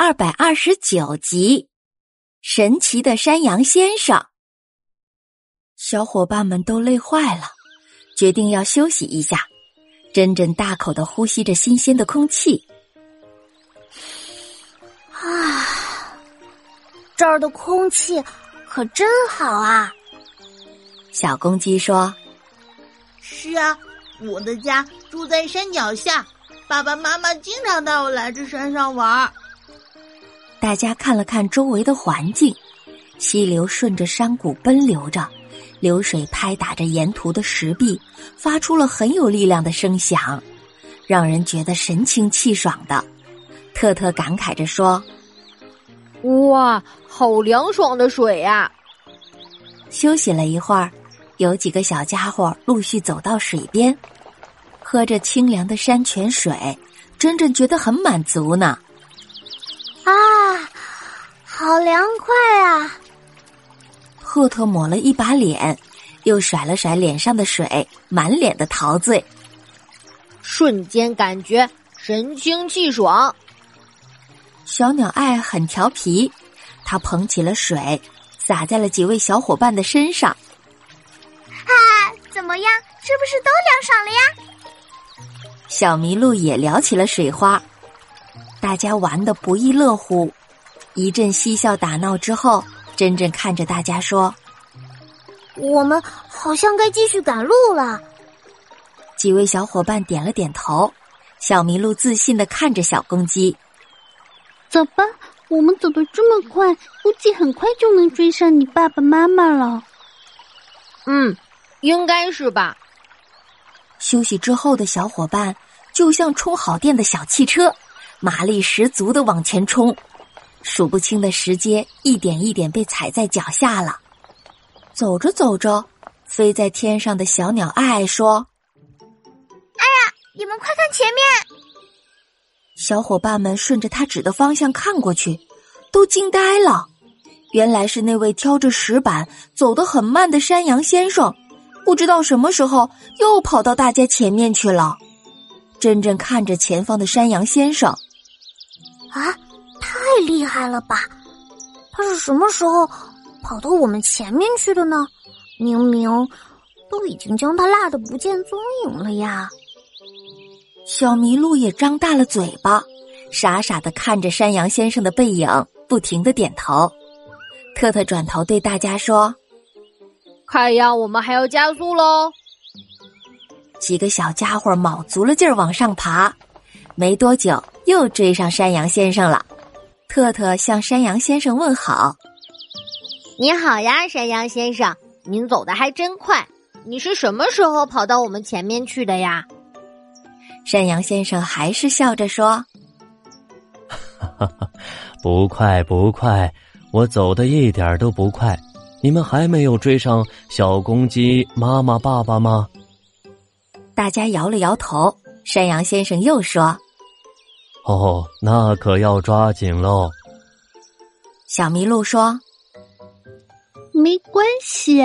二百二十九集《神奇的山羊先生》。小伙伴们都累坏了，决定要休息一下。珍珍大口的呼吸着新鲜的空气。啊，这儿的空气可真好啊！小公鸡说：“是啊，我的家住在山脚下，爸爸妈妈经常带我来这山上玩儿。”大家看了看周围的环境，溪流顺着山谷奔流着，流水拍打着沿途的石壁，发出了很有力量的声响，让人觉得神清气爽的。特特感慨着说：“哇，好凉爽的水呀！”休息了一会儿，有几个小家伙陆续走到水边，喝着清凉的山泉水，真真觉得很满足呢。啊，好凉快啊！赫特抹了一把脸，又甩了甩脸上的水，满脸的陶醉，瞬间感觉神清气爽。小鸟爱很调皮，它捧起了水，洒在了几位小伙伴的身上。啊，怎么样？是不是都凉爽了呀？小麋鹿也撩起了水花。大家玩的不亦乐乎，一阵嬉笑打闹之后，珍珍看着大家说：“我们好像该继续赶路了。”几位小伙伴点了点头。小麋鹿自信的看着小公鸡：“走吧，我们走的这么快，估计很快就能追上你爸爸妈妈了。”“嗯，应该是吧。”休息之后的小伙伴就像充好电的小汽车。马力十足的往前冲，数不清的石阶一点一点被踩在脚下了。走着走着，飞在天上的小鸟爱爱说：“哎呀，你们快看前面！”小伙伴们顺着他指的方向看过去，都惊呆了。原来是那位挑着石板走得很慢的山羊先生，不知道什么时候又跑到大家前面去了。珍珍看着前方的山羊先生。啊，太厉害了吧！他是什么时候跑到我们前面去的呢？明明都已经将他落得不见踪影了呀！小麋鹿也张大了嘴巴，傻傻的看着山羊先生的背影，不停的点头。特特转头对大家说：“看样我们还要加速喽！”几个小家伙卯足了劲儿往上爬，没多久。又追上山羊先生了，特特向山羊先生问好：“你好呀，山羊先生，您走的还真快。你是什么时候跑到我们前面去的呀？”山羊先生还是笑着说：“哈哈哈，不快不快，我走的一点都不快。你们还没有追上小公鸡妈妈爸爸吗？”大家摇了摇头。山羊先生又说。哦，那可要抓紧喽！小麋鹿说：“没关系，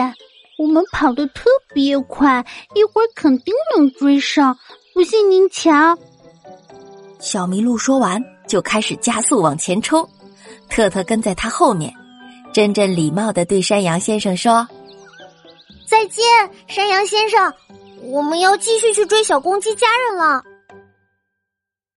我们跑得特别快，一会儿肯定能追上。不信您瞧。”小麋鹿说完，就开始加速往前冲。特特跟在他后面。珍珍礼貌的对山羊先生说：“再见，山羊先生，我们要继续去追小公鸡家人了。”